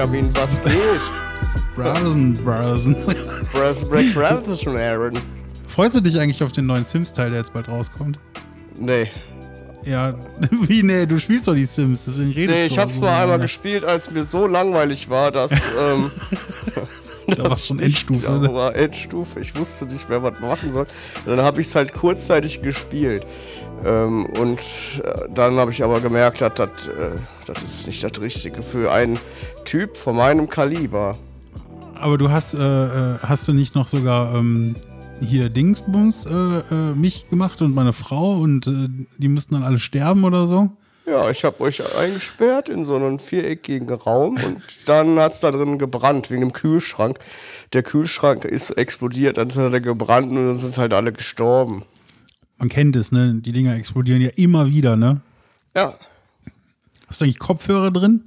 Benjamin, was geht? Browsen, Browsen. Brösen McNursen, Aaron. Freust du dich eigentlich auf den neuen Sims-Teil, der jetzt bald rauskommt? Nee. Ja, wie nee, du spielst doch die Sims, deswegen redest Nee, du ich auch hab's so mal einmal gespielt, als mir so langweilig war, dass. Ähm, Da dass schon Endstufe, Ja, ne? war Endstufe. Ich wusste nicht mehr, was man machen soll. Und dann habe ich es halt kurzzeitig gespielt. Ähm, und äh, dann habe ich aber gemerkt, dass das äh, ist nicht das Richtige für einen Typ von meinem Kaliber. Aber du hast, äh, äh, hast du nicht noch sogar ähm, hier Dingsbums äh, äh, mich gemacht und meine Frau und die mussten dann alle sterben oder so? Ja, ich habe euch eingesperrt in so einen viereckigen Raum und dann hat's da drin gebrannt, wegen dem Kühlschrank. Der Kühlschrank ist explodiert, dann hat er gebrannt und dann sind halt alle gestorben. Man kennt es, ne? Die Dinger explodieren ja immer wieder, ne? Ja, Hast du eigentlich Kopfhörer drin?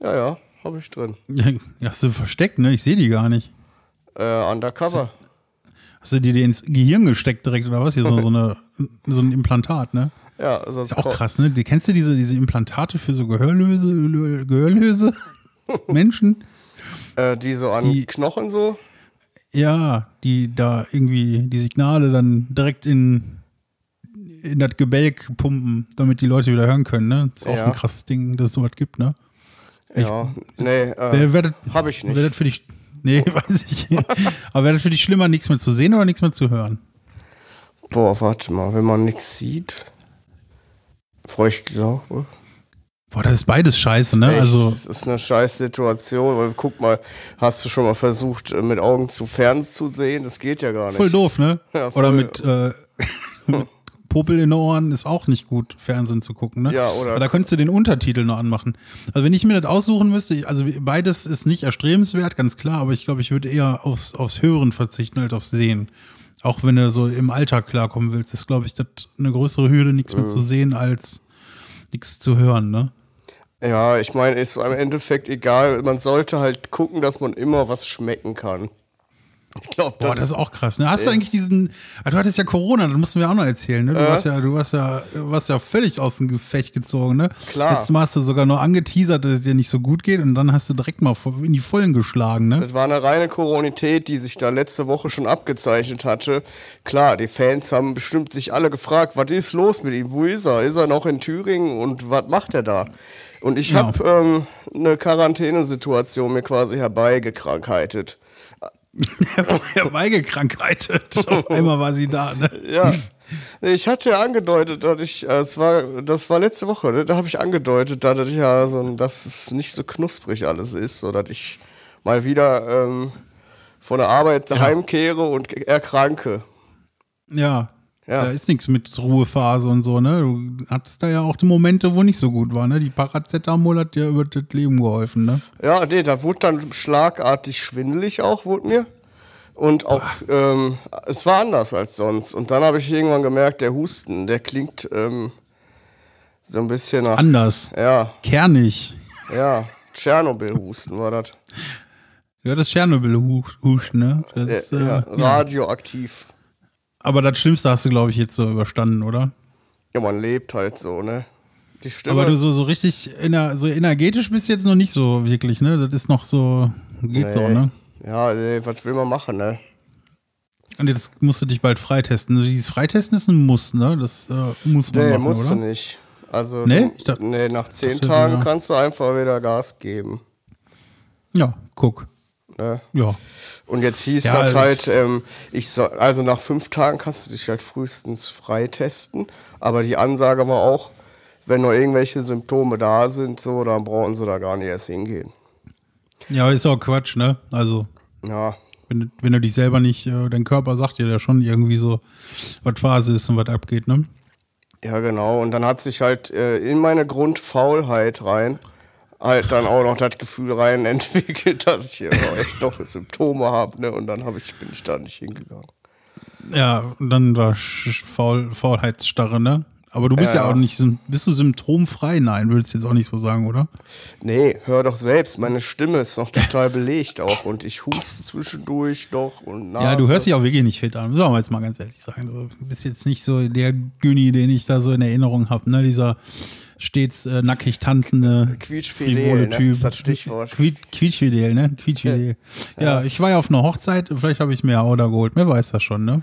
ja, ja, habe ich drin. Ja, hast du versteckt, ne? Ich sehe die gar nicht. Äh, undercover. Hast du dir die ins Gehirn gesteckt direkt oder was? Hier so, so, eine, so ein Implantat, ne? Ja, sonst Ist auch krass, ne? Die, kennst du diese, diese Implantate für so Gehörlöse, Lö- Gehörlöse Menschen? Äh, die so an Die- Knochen so. Ja, die da irgendwie die Signale dann direkt in, in das Gebälk pumpen, damit die Leute wieder hören können, ne? Das ist auch Ja. ein krasses Ding, dass es sowas gibt, ne? Ich- Ja, nee, äh, habe ich nicht. das für dich. Nee, weiß ich. Aber wäre das für dich schlimmer, nichts mehr zu sehen oder nichts mehr zu hören? Boah, warte mal, wenn man nichts sieht. Boah, ich glaube. Boah, das ist beides scheiße, ne? Echt, Also, das ist eine scheiß Situation. Weil, guck mal, hast du schon mal versucht, äh, mit Augen zu fern zu sehen? Das geht ja gar nicht. voll doof, ne? Ja, voll. Oder mit, äh, mit Popel in den Ohren ist auch nicht gut, Fernsehen zu gucken, ne? Ja, oder- Aber da könntest du den Untertitel noch anmachen. Also, wenn ich mir das aussuchen müsste, ich- also beides ist nicht erstrebenswert, ganz klar, aber ich glaube, ich würde eher aufs, aufs Hören verzichten, als aufs Sehen. Auch wenn du so im Alltag klarkommen willst, ist, glaube ich, das eine größere Hürde, nichts mehr zu sehen, als nichts zu hören, ne? Ja, ich meine, ist im Endeffekt egal. Man sollte halt gucken, dass man immer was schmecken kann. Ich glaube, Boah, das ist auch krass. Ne? Hast du eigentlich diesen, ah, du hattest ja Corona, das mussten wir auch noch erzählen, ne? Du warst ja, du warst ja, warst ja völlig aus dem Gefecht gezogen, ne? Klar. Letztes Mal hast du sogar noch angeteasert, dass es dir nicht so gut geht und dann hast du direkt mal in die Vollen geschlagen, ne? Das war eine reine Koronität, die sich da letzte Woche schon abgezeichnet hatte. Klar, die Fans haben bestimmt sich alle gefragt, was ist los mit ihm? Wo ist er? Ist er noch in Thüringen und was macht er da? Und ich Ja. habe ähm, eine Quarantänesituation mir quasi herbeigekrankheiten. Herbeigekrankheitert. Auf einmal war sie da, ne? Ja. Ich hatte ja angedeutet, dass ich, äh, es war, das war letzte Woche, ne? da habe ich angedeutet, dass ich ja so, dass es nicht so knusprig alles ist, so dass ich mal wieder ähm, von der Arbeit heimkehre und erkranke. Ja. Ja. Da ist nichts mit Ruhephase und so, ne? Du hattest da ja auch die Momente, wo nicht so gut war, ne? Die Paracetamol hat dir über das Leben geholfen, ne? Ja, nee, da wurde dann schlagartig schwindelig auch, wurde mir. Und auch, ähm, es war anders als sonst. Und dann habe ich irgendwann gemerkt, der Husten, der klingt ähm, so ein bisschen nach, Anders. ja, Kernig. ja, Tschernobyl-Husten war das. Du hattest Tschernobyl-Husten, ne? Das ist, ja, äh, ja. radioaktiv. Aber das Schlimmste hast du, glaube ich, jetzt so überstanden, oder? Ja, man lebt halt so, ne? Die Stimme. Aber du so, so richtig ener so energetisch bist jetzt noch nicht so wirklich, ne? Das ist noch so, geht so, Nee. ne? Ja, nee, was will man machen, ne? Und jetzt musst du dich bald freitesten. Also dieses Freitesten ist ein Muss, ne? Das äh, muss man Nee, machen, musst oder? du nicht. Also, Nee? du- Ich dacht- nee, nach zehn dachte, Tagen ja. kannst du einfach wieder Gas geben. Ja, guck. Ne? Ja. Und jetzt hieß Ja, das halt, ähm, ich soll, also nach fünf Tagen kannst du dich halt frühestens freitesten. Aber die Ansage war auch, wenn noch irgendwelche Symptome da sind, so, dann brauchen sie da gar nicht erst hingehen. Ja, ist auch Quatsch, ne? Also, Ja, wenn, du- wenn du dich selber nicht, äh, dein Körper sagt dir ja schon irgendwie so, was Phase ist und was abgeht, ne? ja, genau. Und dann hat sich halt äh, in meine Grundfaulheit rein halt dann auch noch das Gefühl rein entwickelt, dass ich hier echt noch Symptome habe, ne? Und dann hab ich, bin ich da nicht hingegangen. Ja, und dann war Faul Faulheitsstarre, ne? Aber du bist ja, Ja, auch nicht, bist du symptomfrei? Nein, würdest du jetzt auch nicht so sagen, oder? Nee, hör doch selbst, meine Stimme ist noch total belegt auch und ich huste zwischendurch noch und Nase. Ja, du hörst dich auch wirklich nicht fit an. Sollen wir jetzt mal ganz ehrlich sagen. Du bist jetzt nicht so der Günni, den ich da so in Erinnerung habe, ne? Dieser stets äh, nackig tanzende, frivole ne? Typ. Ist das Stichwort. Quiet, Quietschfidel, ne? Quietschfidel. Ja. ich war ja auf einer Hochzeit, vielleicht habe ich mir Auder geholt, wer weiß das schon, ne?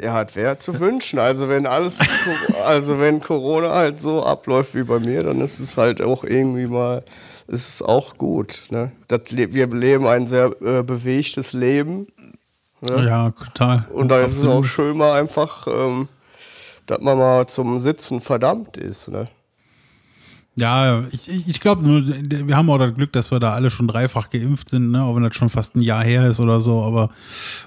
Ja, das wäre zu wünschen. Also wenn alles, also wenn Corona halt so abläuft wie bei mir, dann ist es halt auch irgendwie mal, ist es auch gut. Ne? Das, wir leben ein sehr äh, bewegtes Leben. Ne? Ja, total. Und da ist es auch schön mal einfach, ähm, dass man mal zum Sitzen verdammt ist. Ne? Ja, ich, ich, ich glaube nur, wir haben auch das Glück, dass wir da alle schon dreifach geimpft sind, ne? auch wenn das schon fast ein Jahr her ist oder so, aber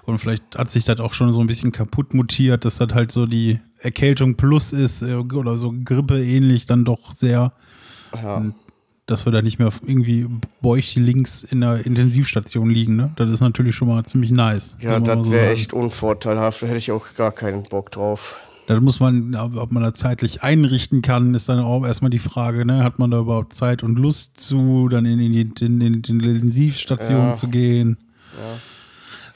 und vielleicht hat sich das auch schon so ein bisschen kaputt mutiert, dass das halt so die Erkältung plus ist äh, oder so Grippe ähnlich dann doch sehr, Ja. dass wir da nicht mehr irgendwie beucht links in der Intensivstation liegen, ne? Das ist natürlich schon mal ziemlich nice. Ja, das so wäre echt unvorteilhaft. Da hätte ich auch gar keinen Bock drauf. Da muss man, ob man da zeitlich einrichten kann, ist dann auch erstmal die Frage, ne? Hat man da überhaupt Zeit und Lust zu, dann in die, in, in, die Intensivstation Ja. zu gehen?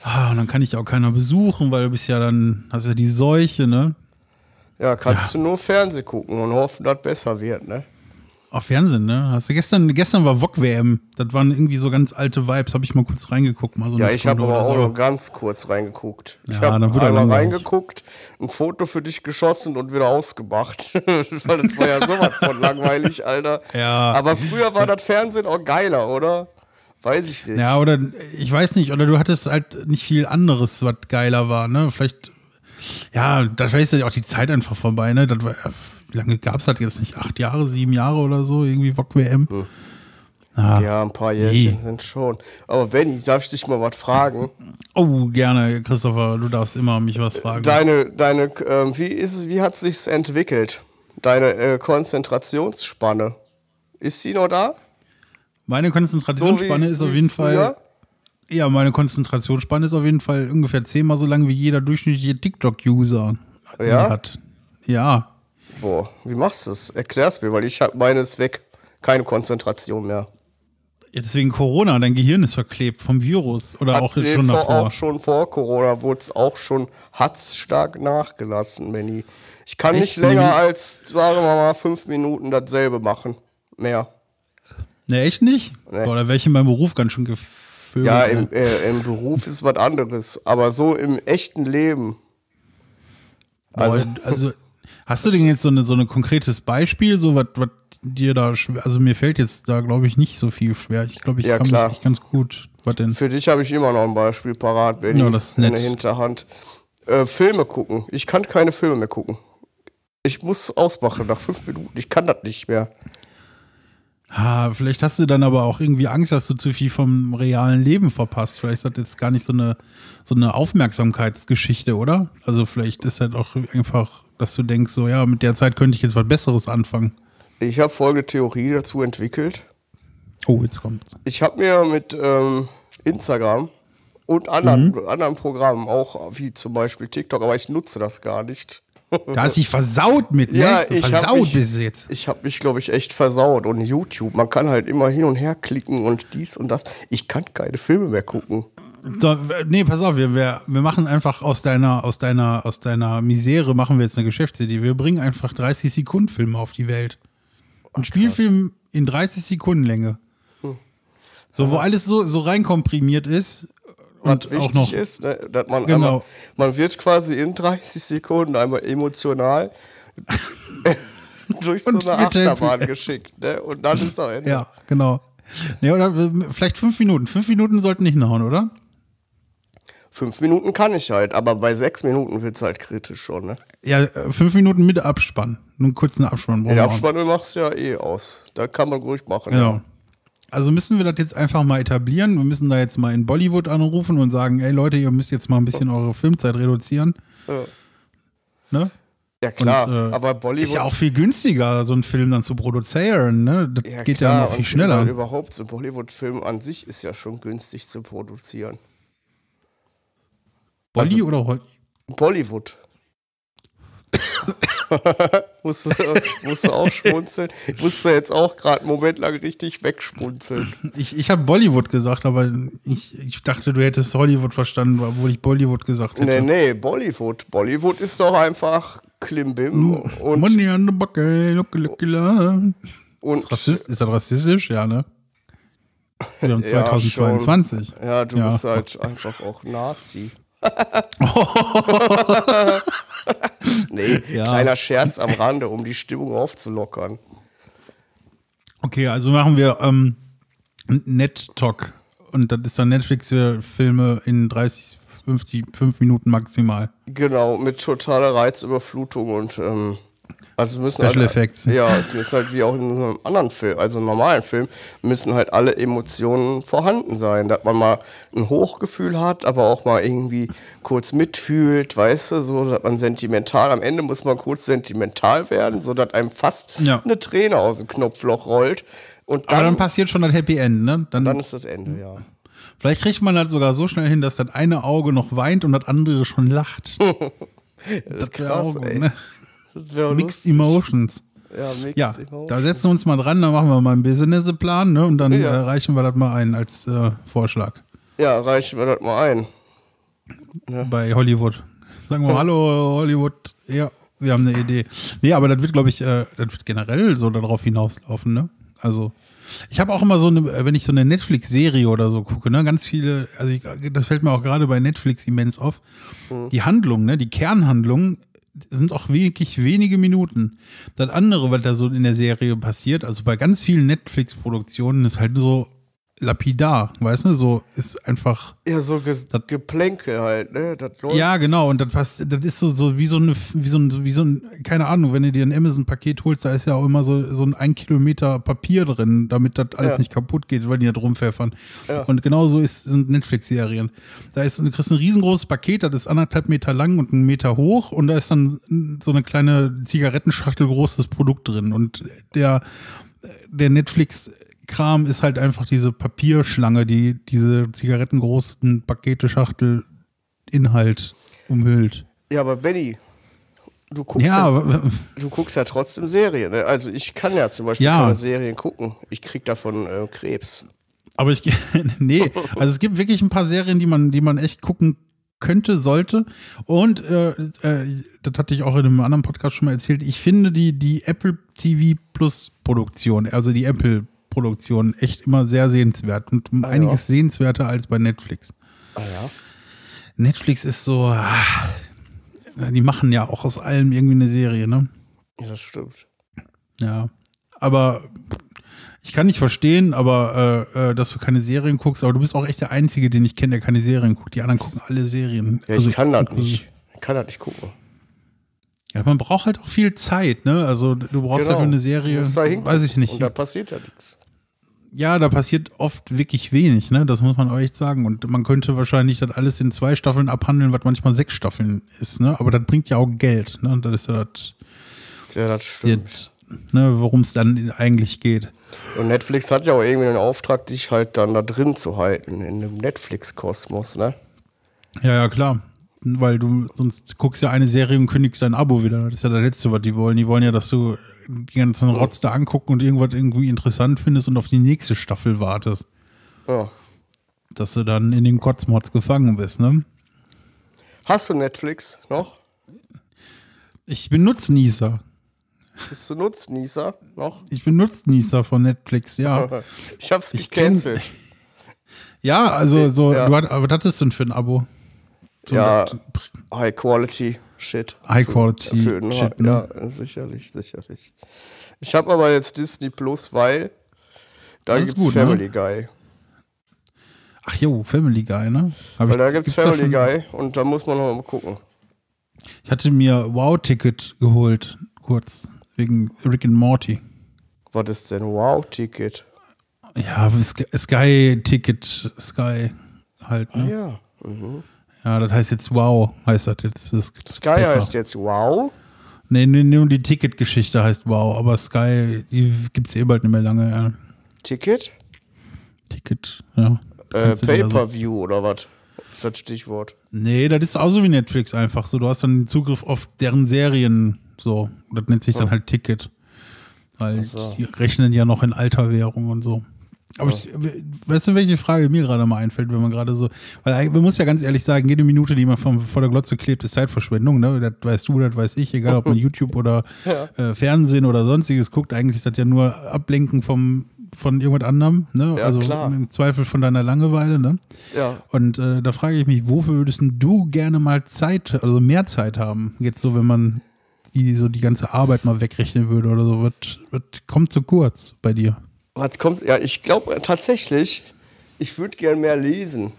Ah, und dann kann ich auch keiner besuchen, weil du bist ja dann, hast ja die Seuche, ne? Ja, kannst du nur Fernsehen gucken und hoffen, dass besser wird, ne? Auf Fernsehen, ne? Hast du gestern, gestern war VOG WM. Das waren irgendwie so ganz alte Vibes, habe ich mal kurz reingeguckt. Mal so Ja, ich habe aber auch so. nur ganz kurz reingeguckt. Ich Ja, dann habe einmal reingeguckt, ein Foto für dich geschossen und wieder ausgemacht. Weil das war ja sowas von langweilig, Alter. Ja. Aber früher war das Fernsehen auch geiler, oder? Weiß ich nicht. Ja, oder ich weiß nicht, oder du hattest halt nicht viel anderes, was geiler war, ne? Vielleicht, ja, da ist ja auch die Zeit einfach vorbei, ne? Das war, ja- wie lange gab es das jetzt nicht? Acht Jahre, sieben Jahre oder so, irgendwie Bock WM? Ah, Ja, ein paar Jährchen Nee. sind schon. Aber Benny, darf ich dich mal was fragen? Oh, gerne, Christopher, du darfst immer mich was fragen. Deine, deine, ähm, wie ist es, wie hat sich's entwickelt? Deine äh, Konzentrationsspanne. Ist sie noch da? Meine So Konzentrationsspanne wie- ist auf jeden Fall, früher? ja, meine Konzentrationsspanne ist auf jeden Fall ungefähr zehnmal so lang wie jeder durchschnittliche TikTok-User Ja? hat. Ja, Boah, wie machst du das? Erklär's mir, weil ich hab meines weg. Keine Konzentration mehr. Ja, deswegen Corona, dein Gehirn ist verklebt vom Virus oder Hat auch nee, schon vor, davor. Auch schon vor Corona wurde es auch schon, hat's stark nachgelassen, Benny. Ich kann Echt? nicht länger als, sagen wir mal, fünf Minuten dasselbe machen. Mehr. Ne, echt nicht? Nee. Boah, da wäre ich in meinem Beruf ganz schön gefüllt. Ja, im, äh, im Beruf ist was anderes, aber so im echten Leben. also, also- also, hast du denn jetzt so eine so ein konkretes Beispiel, so was dir da schwer, also mir fällt jetzt da glaube ich nicht so viel schwer. Ich glaube, ich Ja, kann klar. mich ganz gut. Was denn? Für dich habe ich immer noch ein Beispiel parat, Benny. Ja, das in der Hinterhand. Äh, Filme gucken. Ich kann keine Filme mehr gucken. Ich muss ausmachen nach fünf Minuten. Ich kann das nicht mehr. Ah, vielleicht hast du dann aber auch irgendwie Angst, dass du zu viel vom realen Leben verpasst. Vielleicht ist das jetzt gar nicht so eine, so eine Aufmerksamkeitsgeschichte, oder? Also vielleicht ist halt auch einfach, dass du denkst, so ja, mit der Zeit könnte ich jetzt was Besseres anfangen. Ich habe folgende Theorie dazu entwickelt. Oh, jetzt kommt's. Ich habe mir mit ähm, Instagram und anderen, Mhm. anderen Programmen, auch wie zum Beispiel TikTok, aber ich nutze das gar nicht. Da hast dich versaut mit, ne? Ja, ich versaut mich- bist du jetzt. Ich habe mich, glaube ich, echt versaut. Und YouTube, man kann halt immer hin und her klicken und dies und das. Ich kann keine Filme mehr gucken. So, nee, pass auf, wir, wir, wir machen einfach aus deiner, aus deiner, aus deiner Misere machen wir jetzt eine Geschäftsidee. Wir bringen einfach 30 Sekunden Filme auf die Welt. Ein Spielfilm in 30 Sekunden Länge. Hm. So, wo alles so, so reinkomprimiert ist. Und Was auch wichtig noch. ist, ne, dass man Genau. einmal, man wird quasi in 30 Sekunden einmal emotional durch so Und eine. Achterbahn geschickt. Ne? Und dann ist er Ende. Ja, genau. Nee, oder äh, vielleicht fünf Minuten. Fünf Minuten sollten nicht hinhauen, oder? Fünf Minuten kann ich halt, aber bei sechs Minuten wird es halt kritisch schon. Ne? Ja, äh, fünf Minuten mit Abspann. Nur einen kurzen Abspann. brauchen Den. Abspann machst du ja eh aus. Da kann man ruhig machen. Genau. Also müssen wir das jetzt einfach mal etablieren. Wir müssen da jetzt mal in Bollywood anrufen und sagen, ey Leute, ihr müsst jetzt mal ein bisschen eure Filmzeit reduzieren. Ja. Ne? Ja, klar, Und, äh, aber Bollywood. Ist ja auch viel günstiger, so einen Film dann zu produzieren. Ne? Das Ja, geht klar, ja noch viel und schneller. Überhaupt, so ein Bollywood-Film an sich ist ja schon günstig zu produzieren. Bolly also- oder Holly? Bollywood. musst, du, musst du auch schmunzeln. Ich musste jetzt auch gerade einen Moment lang richtig wegschmunzeln. Ich, ich habe Bollywood gesagt, aber ich, ich dachte, du hättest Hollywood verstanden, obwohl ich Bollywood gesagt hätte. Nee, nee, Bollywood. Bollywood ist doch einfach Klimbim und, Money on the bucket, look, look, look. und Rassist, ist das rassistisch? Ja, ne? Wir haben Ja, 2022. ja, du Ja. bist halt einfach auch Nazi. nee, Ja. kleiner Scherz am Rande, um die Stimmung aufzulockern. Okay, also machen wir ähm, Net Talk. Und das ist dann Netflix für Filme in 30, 50, 5 Minuten maximal. Genau, mit totaler Reizüberflutung und ähm, also es müssen Special halt, Effects. Ja, es müssen halt wie auch in so einem anderen Film, also einem normalen Film, müssen halt alle Emotionen vorhanden sein, dass man mal ein Hochgefühl hat, aber auch mal irgendwie kurz mitfühlt, weißt du, so, dass man sentimental, am Ende muss man kurz sentimental werden, so dass einem fast Ja. eine Träne aus dem Knopfloch rollt und Aber dann dann, passiert schon das Happy End, ne? Dann, dann ist das Ende, ja. vielleicht kriegt man das sogar so schnell hin, dass das eine Auge noch weint und das andere schon lacht. das wäre krass, auch, ey. ne? Mixed lustig. Emotions. Ja, Mixed Ja, Emotions. da setzen wir uns mal dran, dann machen wir mal einen Businessplan, ne? Und dann Ja. äh, reichen wir das mal ein als äh, Vorschlag Ja, reichen wir das mal ein. bei Hollywood. Sagen wir, hallo Hollywood, ja, wir haben eine Idee. Nee, aber das wird, glaube ich, äh, das wird generell so darauf hinauslaufen, ne? Also, ich habe auch immer so eine, wenn ich so eine Netflix-Serie oder so gucke, ne, ganz viele, also ich, das fällt mir auch gerade bei Netflix immens auf. Die Handlung, ne, die Kernhandlung sind auch wirklich wenige Minuten. Das andere, was da so in der Serie passiert, also bei ganz vielen Netflix-Produktionen, ist halt so lapidar, weißt du, so ist einfach. Ja, so Ge Geplänkel halt, ne? Ja, genau, und das passt, das ist so, so wie so eine, wie so ein, wie so ein, keine Ahnung, wenn du dir ein Amazon-Paket holst, da ist ja auch immer so, so ein ein Kilometer Papier drin, damit das alles Ja. nicht kaputt geht, weil die da rumpfeffern. Ja. Und genauso ist, sind Netflix-Serien. Da ist, du kriegst ein riesengroßes Paket, das ist anderthalb Meter lang und einen Meter hoch und da ist dann so eine kleine Zigarettenschachtel großes Produkt drin. Und der, der Netflix-Kram ist halt einfach diese Papierschlange, die diese zigarettengroßen Pakete, Schachtel, Inhalt umhüllt. Ja, aber Benny, du guckst Ja, ja, du guckst ja trotzdem Serien. Ne? Also ich kann ja zum Beispiel Ja. Serien gucken. Ich krieg davon äh, Krebs. aber ich, nee, also es gibt wirklich ein paar Serien, die man, die man echt gucken könnte, sollte. Und äh, äh, das hatte ich auch in einem anderen Podcast schon mal erzählt. Ich finde die, die Apple TV Plus Produktion, also die Apple Produktion, echt immer sehr sehenswert und um einiges sehenswerter als bei Netflix. Ah ja. Netflix ist so, ah, die machen ja auch aus allem irgendwie eine Serie, ne? Das stimmt. Ja. Aber ich kann nicht verstehen, aber äh, äh, dass du keine Serien guckst, aber du bist auch echt der Einzige, den ich kenne, der keine Serien guckt. Die anderen gucken alle Serien. Ja, Also ich kann das nicht. Ich kann das nicht gucken. Ja, man braucht halt auch viel Zeit, ne? Also du brauchst ja für eine Serie, weiß ich nicht. Und da passiert ja nichts. Ja, da passiert oft wirklich wenig, ne? Das muss man auch echt sagen. Und man könnte wahrscheinlich das alles in zwei Staffeln abhandeln, was manchmal sechs Staffeln ist, ne? Aber das bringt ja auch Geld, ne? Und das ist ja das, Ja, das stimmt. das ne, worum es dann eigentlich geht. Und Netflix hat ja auch irgendwie den Auftrag, dich halt dann da drin zu halten, in dem Netflix-Kosmos, ne? Ja, ja, klar. Weil du sonst guckst ja eine Serie und kündigst dein Abo wieder. Das ist ja das Letzte, was die wollen. Die wollen ja, dass du die ganzen Rotz da angucken und irgendwas irgendwie interessant findest und auf die nächste Staffel wartest. Ja. Dass du dann in den Kotzmods gefangen bist, ne? Hast du Netflix noch? Ich bin Nutznießer. Bist du Nutznießer noch? Ich bin Nutznießer von Netflix, ja. Ich hab's Ich kenn- gecancelt. Ja, also so, Ja. du hat, aber was hattest du denn für ein Abo? So Ja, High Quality Shit. High Quality Für, für Shit, Ja, ne? sicherlich, sicherlich. Ich habe aber jetzt Disney Plus, weil da Das gibt's gut, ne? Family Guy. Ach jo, Family Guy, ne? Hab Weil ich- da gibt's gibt's da Family schon- Guy und da muss man noch mal gucken. Ich hatte mir Wow-Ticket geholt, kurz, wegen Rick and Morty. Was ist denn Wow-Ticket? Ja, Sky- Sky-Ticket, Sky halt, ne? Ja. Mhm. Ja, das heißt jetzt Wow, heißt das jetzt. Das Sky besser. heißt jetzt Wow. Nee, nee, nur die Ticketgeschichte heißt Wow, aber Sky, die gibt's eh bald nicht mehr lange. Ja. Ticket? Ticket, ja. Äh, also- Pay-Per-View oder was? Ist das Stichwort? Nee, das ist auch so wie Netflix einfach so. Du hast dann Zugriff auf deren Serien so. Das nennt sich dann halt Ticket. Weil so. die rechnen ja noch in alter Währung und so. Aber ich, weißt du, welche Frage mir gerade mal einfällt, wenn man gerade so, weil man muss ja ganz ehrlich sagen, jede Minute, die man vom, vor der Glotze klebt, ist Zeitverschwendung, ne? Das weißt du, das weiß ich, egal ob man YouTube oder ja. äh, Fernsehen oder sonstiges guckt, eigentlich ist das ja nur Ablenken vom, von irgendwas anderem, ne? Ja, also klar. im Zweifel von deiner Langeweile, ne? Ja. Und äh, da frage ich mich, wofür würdest du gerne mal Zeit, also mehr Zeit haben? Jetzt so, wenn man die, so die ganze Arbeit mal wegrechnen würde oder so, wird kommt zu kurz bei dir. Was kommt? Ja, ich glaube tatsächlich, ich würde gern mehr lesen.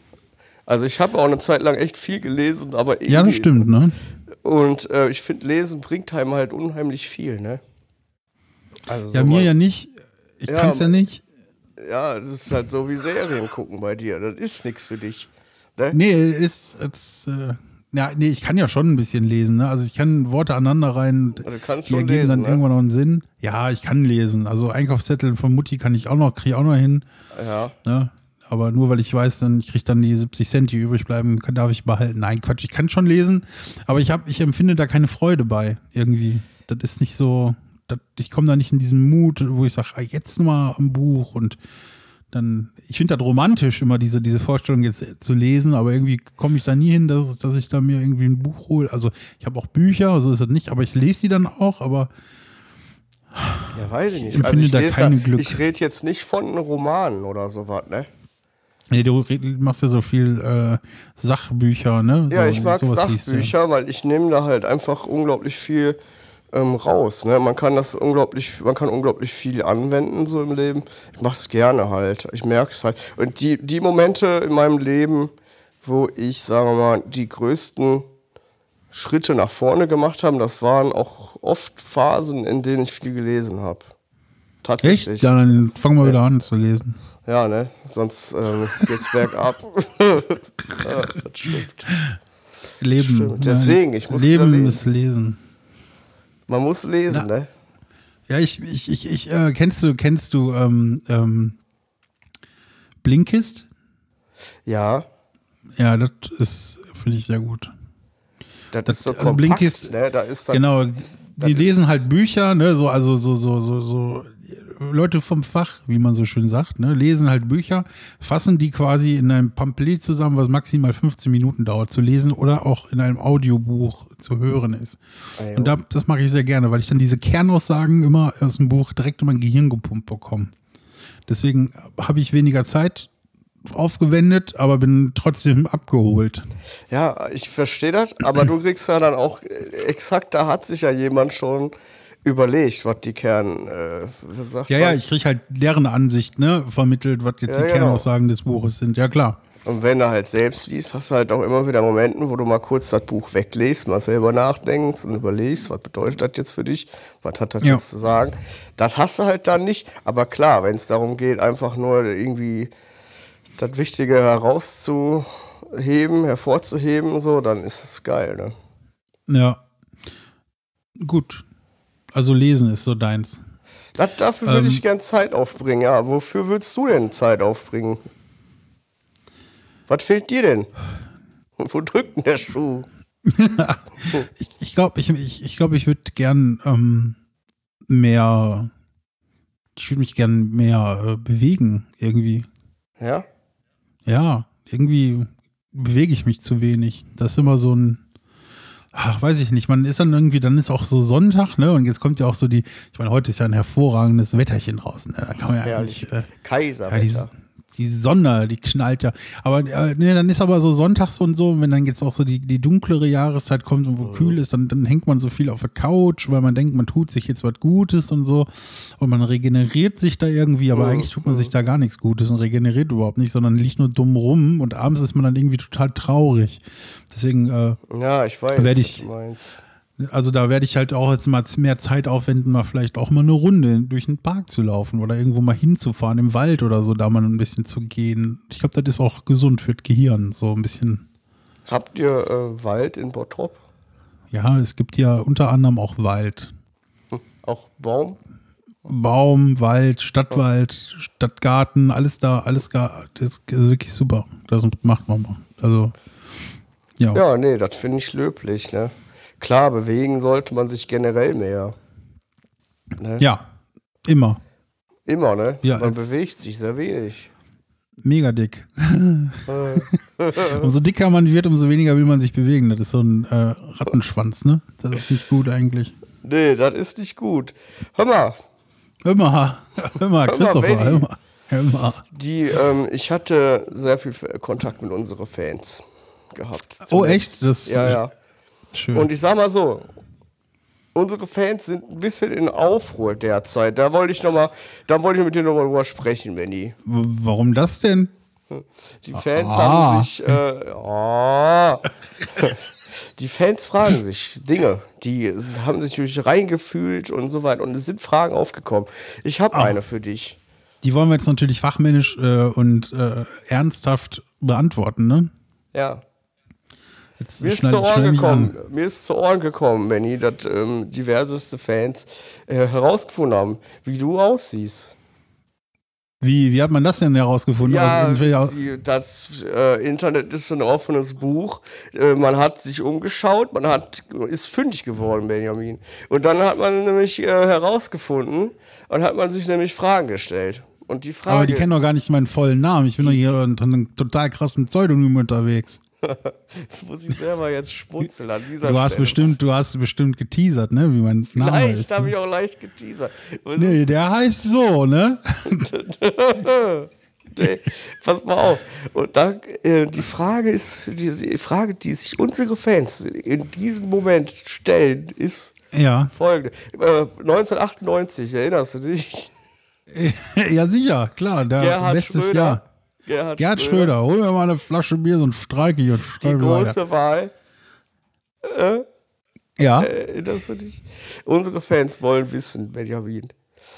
Also ich habe auch eine Zeit lang echt viel gelesen, aber irgendwie, Ja, das stimmt, ne? Und äh, ich finde, Lesen bringt einem halt unheimlich viel, ne? Also Ja, so mir mal- ja nicht. Ich Ja, kann es ja nicht. Ja, das ist halt so wie Serien gucken bei dir. Das ist nichts für dich. Ne? Nee, ist, ist äh, ja, nee, ich kann ja schon ein bisschen lesen, ne? Also ich kann Worte aneinander rein, du kannst die schon ergeben lesen, dann ne? irgendwann noch einen Sinn. Ja, ich kann lesen. Also Einkaufszettel von Mutti kann ich auch noch, kriege ich auch noch hin. Ja. Ne? Aber nur weil ich weiß, dann ich kriege dann die 70 Cent, die übrig bleiben, kann, darf ich behalten. Nein, Quatsch, ich kann schon lesen, aber ich habe, ich empfinde da keine Freude bei irgendwie. Das ist nicht so, das, ich komme da nicht in diesen Mut, wo ich sage, ah, jetzt mal ein Buch und dann, ich finde das romantisch, immer diese, diese Vorstellung jetzt zu lesen, aber irgendwie komme ich da nie hin, dass, dass ich da mir irgendwie ein Buch hole. Also ich habe auch Bücher, so ist das nicht, aber ich lese die dann auch, aber Ja, weiß ich nicht. empfinde Also ich da lese kein ja, Glück. ich rede jetzt nicht von Romanen oder sowas, ne? nee, du red- machst ja so viel äh, Sachbücher, ne? Ja, so, ich mag sowas liest ja. Sachbücher, weil ich nehme da halt einfach unglaublich viel ähm, raus. Ne? Man kann das unglaublich, man kann unglaublich viel anwenden so im Leben. Ich mache es gerne halt. Ich merke es halt. Und die, die Momente in meinem Leben, wo ich, sagen wir mal, die größten Schritte nach vorne gemacht haben, das waren auch oft Phasen, in denen ich viel gelesen habe. Tatsächlich. Echt? Ja, dann fangen wir wieder an zu lesen. Ja, ne? Sonst ähm, geht's bergab. ja, das stimmt. Leben. Stimmt. Deswegen, ich muss Leben ist lesen. Man muss lesen, Na. ne? Ja, ich, ich, ich, ich äh, kennst du, kennst du ähm, ähm, Blinkist? Ja. Ja, das ist, finde ich sehr gut. Das, Das- ist so also kompakt, Blinkist- ne? Da ist dann, genau, die lesen halt Bücher, ne, so, also so, so, so, so Leute vom Fach, wie man so schön sagt, ne, lesen halt Bücher, fassen die quasi in einem Pamphlet zusammen, was maximal 15 Minuten dauert zu lesen oder auch in einem Audiobuch zu hören ist. Ah, jo. Und da, das mache ich sehr gerne, weil ich dann diese Kernaussagen immer aus dem Buch direkt in mein Gehirn gepumpt bekomme. Deswegen habe ich weniger Zeit aufgewendet, aber bin trotzdem abgeholt. Ja, ich verstehe das, aber du kriegst ja dann auch äh, exakt, da hat sich ja jemand schon überlegt, was die Kern äh, sagt. Ja, ja, ich kriege halt deren Ansicht, ne, vermittelt, was jetzt Ja, die genau. Kernaussagen des Buches sind. Ja, klar. Und wenn du halt selbst liest, hast du halt auch immer wieder Momenten, wo du mal kurz das Buch weglegst, mal selber nachdenkst und überlegst, was bedeutet das jetzt für dich, was hat das Ja. jetzt zu sagen. Das hast du halt dann nicht. Aber klar, wenn es darum geht, einfach nur irgendwie das Wichtige herauszuheben, hervorzuheben, so, dann ist es geil, ne? Ja. Gut. Also lesen ist so deins. Das, dafür würde Ähm. ich gern Zeit aufbringen, ja. Wofür willst du denn Zeit aufbringen? Was fehlt dir denn? Wo drückt denn der Schuh? Ich, ich glaube, ich, ich, ich, glaub, ich würde gern ähm, mehr, ich würde mich gern mehr äh, bewegen, irgendwie. Ja? Ja, irgendwie bewege ich mich zu wenig. Das ist immer so ein, ach, weiß ich nicht, man ist dann irgendwie, dann ist auch so Sonntag, ne? Und jetzt kommt ja auch so die, ich meine, heute ist ja ein hervorragendes Wetterchen draußen. Ne? Da kann man ja Herrlich. eigentlich, äh, Kaiser. ja, die, Sonne, die knallt ja. Aber äh, nee, dann ist aber so sonntags und so, und wenn dann jetzt auch so die, die dunklere Jahreszeit kommt und wo Mhm. kühl ist, dann, dann hängt man so viel auf der Couch, weil man denkt, man tut sich jetzt was Gutes und so. Und man regeneriert sich da irgendwie, aber Mhm. eigentlich tut man sich da gar nichts Gutes und regeneriert überhaupt nicht, sondern liegt nur dumm rum und abends ist man dann irgendwie total traurig. Deswegen, äh, ja, ich weiß, Werd was ich- du meinst. Also da werde ich halt auch jetzt mal mehr Zeit aufwenden, mal vielleicht auch mal eine Runde durch den Park zu laufen oder irgendwo mal hinzufahren, im Wald oder so, da mal ein bisschen zu gehen. Ich glaube, das ist auch gesund für das Gehirn, so ein bisschen. Habt ihr äh, Wald in Bottrop? Ja, es gibt ja unter anderem auch Wald. Auch Baum? Baum, Wald, Stadtwald, Stadtgarten, alles da, alles gar, das ist wirklich super. Das macht man mal. Also, ja. Ja, nee, das finde ich löblich, ne? Klar, bewegen sollte man sich generell mehr. Ne? Ja, immer. Immer, ne? Ja, Man bewegt sich sehr wenig. Mega dick. umso dicker man wird, umso weniger will man sich bewegen. Das ist so ein äh, Rattenschwanz, ne? Das ist nicht gut eigentlich. Nee, das ist nicht gut. Hör mal, Immer, immer, Christopher, Benny. immer. Immer. die, ähm, ich hatte sehr viel Kontakt mit unseren Fans gehabt. Oh, zuletzt. echt? Das- ja, ja. Schön. Und ich sag mal so, unsere Fans sind ein bisschen in Aufruhr derzeit. Da wollte ich noch mal, da wollte ich mit dir noch mal drüber sprechen, Benny. Warum das denn? Die Fans Ah. haben sich, äh, oh. die Fans fragen sich Dinge, die haben sich natürlich reingefühlt und so weiter. Und es sind Fragen aufgekommen. Ich habe Ah. eine für dich. Die wollen wir jetzt natürlich fachmännisch äh, und äh, ernsthaft beantworten, ne? Ja. Jetzt Mir ist, zu Ohren gekommen, an. mir ist zu Ohren gekommen, Benny, dass ähm, diverseste Fans äh, herausgefunden haben, wie du aussiehst. Wie, wie hat man das denn herausgefunden? Ja, irgendwelcher- die, das äh, Internet ist ein offenes Buch. Äh, man hat sich umgeschaut, man hat, ist fündig geworden, Benjamin. Und dann hat man nämlich äh, herausgefunden und hat man sich nämlich Fragen gestellt. Und die Frage, aber die kennen doch gar nicht meinen vollen Namen. Ich bin doch hier unter einem total krassen Pseudonym unterwegs. muss ich selber jetzt schmunzeln an dieser Du hast Stelle. bestimmt, du hast bestimmt geteasert, ne? Wie mein Name Leicht ist. habe Ne? ich auch leicht geteasert. Was Nee, der heißt so, ne? Nee, pass mal auf. Und da, äh, die Frage ist, die, die Frage, die sich unsere Fans in diesem Moment stellen, ist Ja. folgende. Äh, 1998, erinnerst du dich? ja, sicher, klar. Der Gerhard bestes Schröder. Jahr. Gerhard, Gerhard Schröder, hol mir mal eine Flasche Bier, so ein Streike hier Die große Wahl. Ja, Erinnerst du dich? Unsere Fans wollen wissen, Benjamin,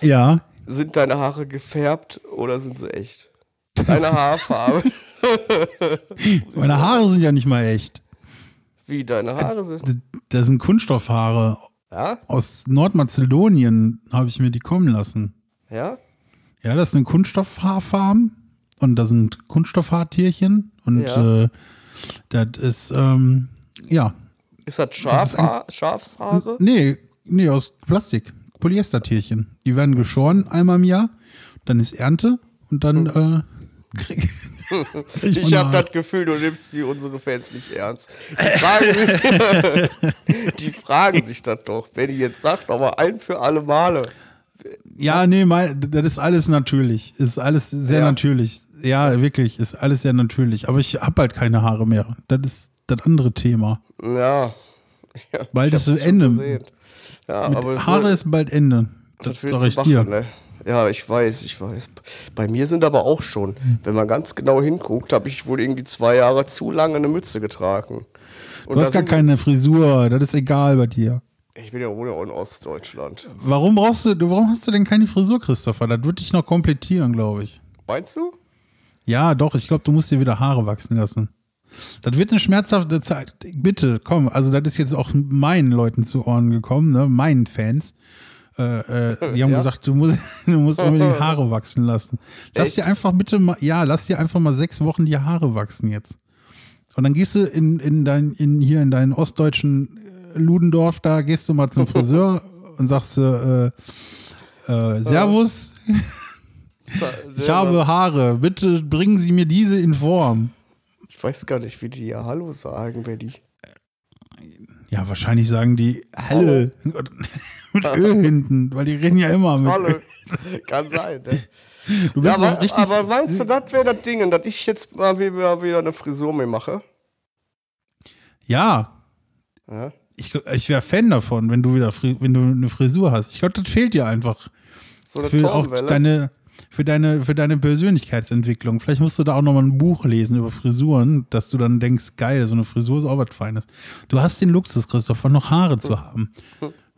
ja. sind deine Haare gefärbt oder sind sie echt? Deine Haarfarbe. Meine Haare sind ja nicht mal echt. Wie deine Haare sind. Das sind Kunststoffhaare. Ja? Aus Nordmazedonien habe ich mir die kommen lassen. Ja? Ja, das sind Kunststoffhaarfarben und da sind Kunststoffhaartierchen und Ja. äh, das ist, ähm, ja, Ist das Schafhaar, Schafshaare? nee, nee, aus Plastik, Polyestertierchen. Die werden geschoren einmal im Jahr, dann ist Ernte und dann äh, krieg, Ich man habe das Gefühl, du nimmst die unsere Fans nicht ernst. Die fragen sich, die fragen sich das doch. Wenn die jetzt sagt, aber ein für alle Male. Ja, nee, mein, das ist alles natürlich. Ist alles sehr Ja. natürlich. Ja, wirklich, ist alles sehr natürlich. Aber ich habe halt keine Haare mehr. Das ist das andere Thema. Ja. ja Bald ist das Ende. gesehen. Ja, Mit aber Haare ist bald Ende. Das willst sag ich machen, dir. ne? Ja, ich weiß, ich weiß. Bei mir sind aber auch schon, wenn man ganz genau hinguckt, habe ich wohl irgendwie zwei Jahre zu lange eine Mütze getragen. Und Du hast gar keine Frisur. Das ist egal bei dir. Ich bin ja wohl auch in Ostdeutschland. Warum brauchst du, warum hast du denn keine Frisur, Christopher? Das würde dich noch komplettieren, glaube ich. Meinst du? Ja, doch, ich glaube, du musst dir wieder Haare wachsen lassen. Das wird eine schmerzhafte Zeit. Bitte, komm, also das ist jetzt auch meinen Leuten zu Ohren gekommen, ne? meinen Fans. Äh, äh, die haben Ja? gesagt, du musst, du musst unbedingt Haare wachsen lassen. Lass Echt? dir einfach bitte mal, ja, lass dir einfach mal sechs Wochen die Haare wachsen jetzt. Und dann gehst du in, in dein, in, hier in deinen ostdeutschen äh, Ludendorff, da gehst du mal zum Friseur und sagst, äh, äh, Servus, ich habe Haare, bitte bringen Sie mir diese in Form. Ich weiß gar nicht, wie die ja Hallo sagen, wenn die. Ja, wahrscheinlich sagen die Halle mit Ö hinten, weil die reden ja immer mit Hallo. Ö. Kann sein, ne? Du Ja, bist doch aber, richtig. aber meinst du, das wäre das Ding, dass ich jetzt mal wieder, wieder eine Frisur mir mache? ja, Ja? Ich, ich wäre Fan davon, wenn du wieder wenn du eine Frisur hast. Ich glaube, das fehlt dir einfach. So eine Für auch deine, für deine, für deine Persönlichkeitsentwicklung. Vielleicht musst du da auch nochmal ein Buch lesen über Frisuren, dass du dann denkst, geil, so eine Frisur ist auch was Feines. Du hast den Luxus, Christopher, noch Haare zu haben.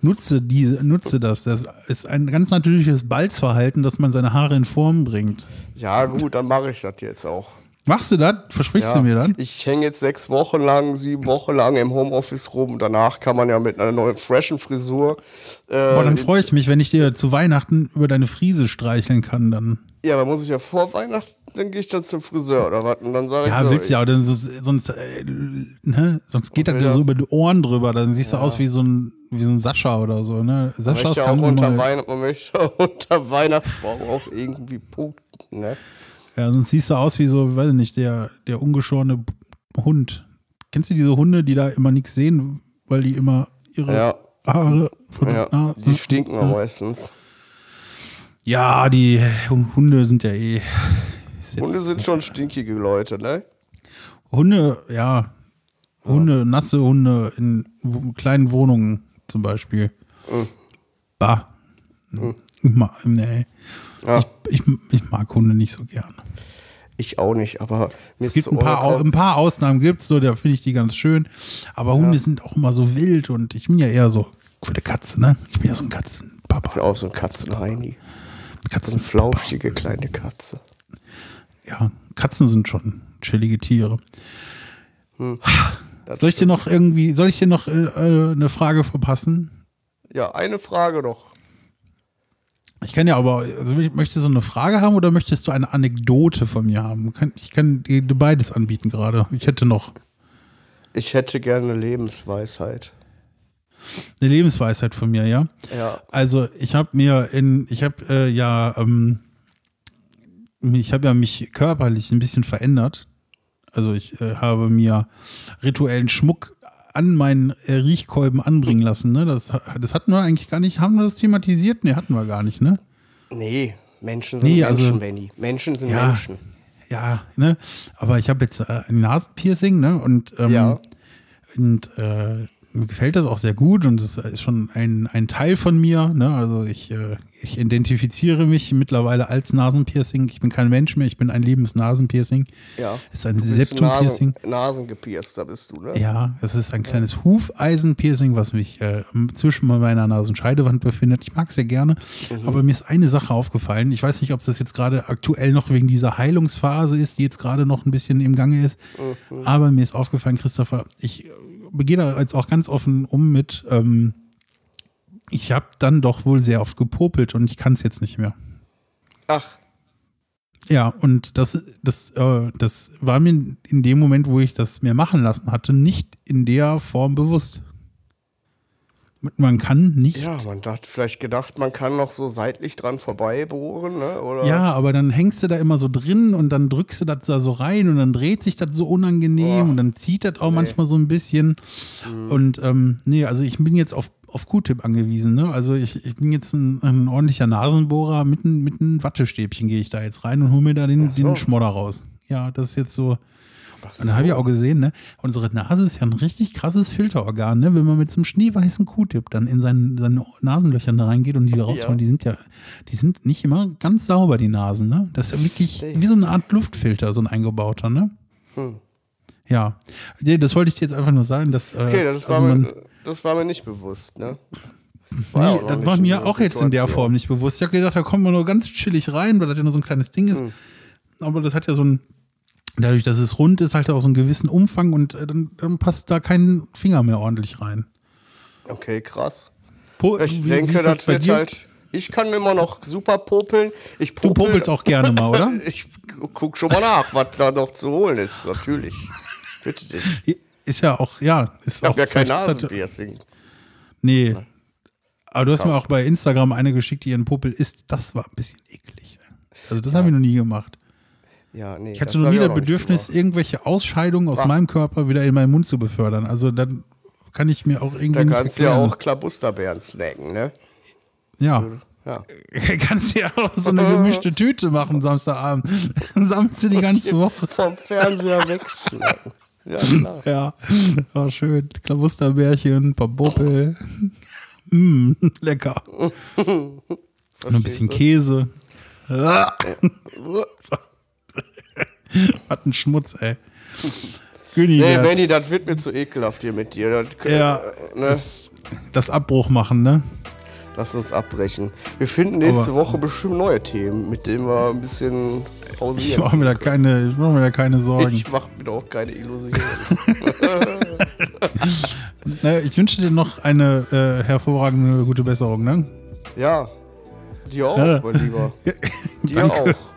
Nutze diese, nutze das. Das ist ein ganz natürliches Balzverhalten, dass man seine Haare in Form bringt. Ja, gut, dann mache ich das jetzt auch. Machst du das? Versprichst Ja, du mir dann? Ich hänge jetzt sechs Wochen lang, sieben Wochen lang im Homeoffice rum. Danach kann man ja mit einer neuen, freshen Frisur. Äh, Boah, dann freue ich mich, wenn ich dir zu Weihnachten über deine Friese streicheln kann, dann. Ja, aber muss ich ja vor Weihnachten, dann gehe ich dann zum Friseur oder was? Und dann sage ich Ja, so, willst du ja, aber sonst, sonst, äh, ne? sonst geht das Ja. ja so über die Ohren drüber. Dann siehst du aus wie so ein, wie so ein Sascha oder so. Ne? Sascha ist ja auch unter, Weihnachten, man möchte unter Weihnachtsbaum auch irgendwie punkten, ne? Ja, sonst siehst du aus wie so, weiß ich nicht, der, der ungeschorene Hund. Kennst du diese Hunde, die da immer nichts sehen, weil die immer ihre Ja, Haare von ja. Nase- Die stinken am meistens. Ja, die Hunde sind ja eh. Hunde sind schon stinkige Leute, ne? Hunde, ja. Hunde, nasse Hunde in kleinen Wohnungen zum Beispiel. Mhm. Bah. Ich mag, nee. Ja, Ich, ich mag Hunde nicht so gern. ich auch nicht, aber Es gibt ein paar, Au- ein paar Ausnahmen, gibt's so, da finde ich die ganz schön. Aber Hunde sind auch immer so wild und ich bin ja eher so für eine Katze, ne? Ich bin ja so ein Katzenpapa. auch so ein Katzenheini. So eine Katzen, flauschige kleine Katze. ja, Katzen sind schon chillige Tiere. Das Soll ich dir noch irgendwie, soll ich dir noch äh, äh, eine Frage verpassen? Ja, eine Frage noch. Ich kann ja aber, also möchtest du so eine Frage haben oder möchtest du eine Anekdote von mir haben? Ich kann dir beides anbieten gerade. Ich hätte noch Ich hätte gerne eine Lebensweisheit. eine Lebensweisheit von mir, ja? Ja, Also ich habe mir in, ich habe äh, ja, ähm, ich habe ja mich körperlich ein bisschen verändert. Also ich äh, habe mir rituellen Schmuck an meinen äh, Riechkolben anbringen lassen. Ne? Das, das hatten wir eigentlich gar nicht. Haben wir das thematisiert? Nee, hatten wir gar nicht, ne? nee, Menschen sind Nee, Menschen, also- Benny. Menschen sind Ja. Menschen. Ja, ne? Aber ich habe jetzt äh, ein Nasenpiercing, ne? Und, ähm, Ja. und äh, mir gefällt das auch sehr gut und es ist schon ein, ein Teil von mir. Ne? Also ich, äh, ich identifiziere mich mittlerweile als Nasenpiercing. Ich bin kein Mensch mehr, ich bin ein lebendes Nasenpiercing. Ja. Es ist ein Septumpiercing. Nasen, Nasengepierster bist du, ne? Ja, es ist ein kleines Hufeisenpiercing, was mich äh, zwischen meiner Nasenscheidewand befindet. Ich mag es sehr gerne, Mhm. aber mir ist eine Sache aufgefallen. Ich weiß nicht, ob das jetzt gerade aktuell noch wegen dieser Heilungsphase ist, die jetzt gerade noch ein bisschen im Gange ist. Mhm. Aber mir ist aufgefallen, Christopher, ich begehe da jetzt auch ganz offen um mit, ähm, ich habe dann doch wohl sehr oft gepopelt und ich kann es jetzt nicht mehr. Ach, Ja, und das, das, äh, das war mir in dem Moment, wo ich das mir machen lassen hatte, nicht in der Form bewusst. Man kann nicht. ja, man hat vielleicht gedacht, man kann noch so seitlich dran vorbei bohren, ne? Oder? Ja, aber dann hängst du da immer so drin und dann drückst du das da so rein und dann dreht sich das so unangenehm Boah. und dann zieht das auch manchmal so ein bisschen. Mhm. Und ähm, nee, also ich bin jetzt auf, auf Q-Tip angewiesen. Ne? Also ich, ich bin jetzt ein, ein ordentlicher Nasenbohrer. Mit, mit einem Wattestäbchen gehe ich da jetzt rein und hole mir da den, so. den Schmodder raus. Ja, das ist jetzt so. Ach Und dann habe ich so. auch gesehen, ne, unsere Nase ist ja ein richtig krasses Filterorgan, ne? Wenn man mit so einem schneeweißen Q-Tip dann in seinen, seine Nasenlöchern da reingeht und die rausholen, Ja. die sind ja, die sind nicht immer ganz sauber, die Nasen, ne? Das ist ja wirklich Nee. wie so eine Art Luftfilter, so ein eingebauter, ne? Hm. Ja. Nee, das wollte ich dir jetzt einfach nur sagen, dass. Äh, Okay, das war, also man, mir, das war mir nicht bewusst, ne? Nee, auch noch das war mir auch jetzt in der Situation. Form nicht bewusst. Ich habe gedacht, da kommt man nur ganz chillig rein, weil das ja nur so ein kleines Ding ist. Hm. Aber das hat ja so ein, dadurch, dass es rund ist, halt auch so einen gewissen Umfang und äh, dann, dann passt da kein Finger mehr ordentlich rein. Okay, krass. Po Ich wie- denke, wie das, wird halt. Ich kann immer noch super popeln. Ich Du popel, popelst auch gerne mal, oder? Ich guck schon mal nach, was da noch zu holen ist, natürlich. Bitte dich. Ist ja auch, ja. Ist Ich habe auch ja kein das- Nasenpiercing. Nee. Aber du hast mir auch bei Instagram eine geschickt, die ihren Popel isst. Das war ein bisschen eklig. Also das habe ich noch nie gemacht. Ja, nee. Ich hatte hab nie das Bedürfnis, irgendwelche Ausscheidungen aus Ah. meinem Körper wieder in meinen Mund zu befördern. Also dann kann ich mir auch irgendwie Da kannst du ja auch Klabusterbeeren snacken, ne? Ja. Ja. kannst du ja auch so eine gemischte Tüte machen Samstagabend. Dann sammelst du die ganze Woche. Vom Fernseher wegsnacken. Ja, klar. Ja, war schön. Klabusterbärchen, ein paar Popel. Mm, lecker. Und ein bisschen Käse. Was ein Schmutz, ey. Güni, Nee, Benny, das wird mir zu ekelhaft hier mit dir. Das, ja, äh, ne? das, das Abbruch machen, ne? Lass uns abbrechen. Wir finden nächste Woche bestimmt neue Themen, mit denen wir ein bisschen Ich pausieren. mache mir da keine, ich mach mir da keine Sorgen. Ich mach mir da auch keine Illusionen. Ne, ich wünsche dir noch eine äh, hervorragende gute Besserung, ne? ja, dir auch, Ja. mein Lieber. Dir Danke. auch.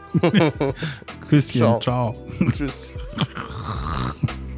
Küsschen, ciao. ciao. Tschüss.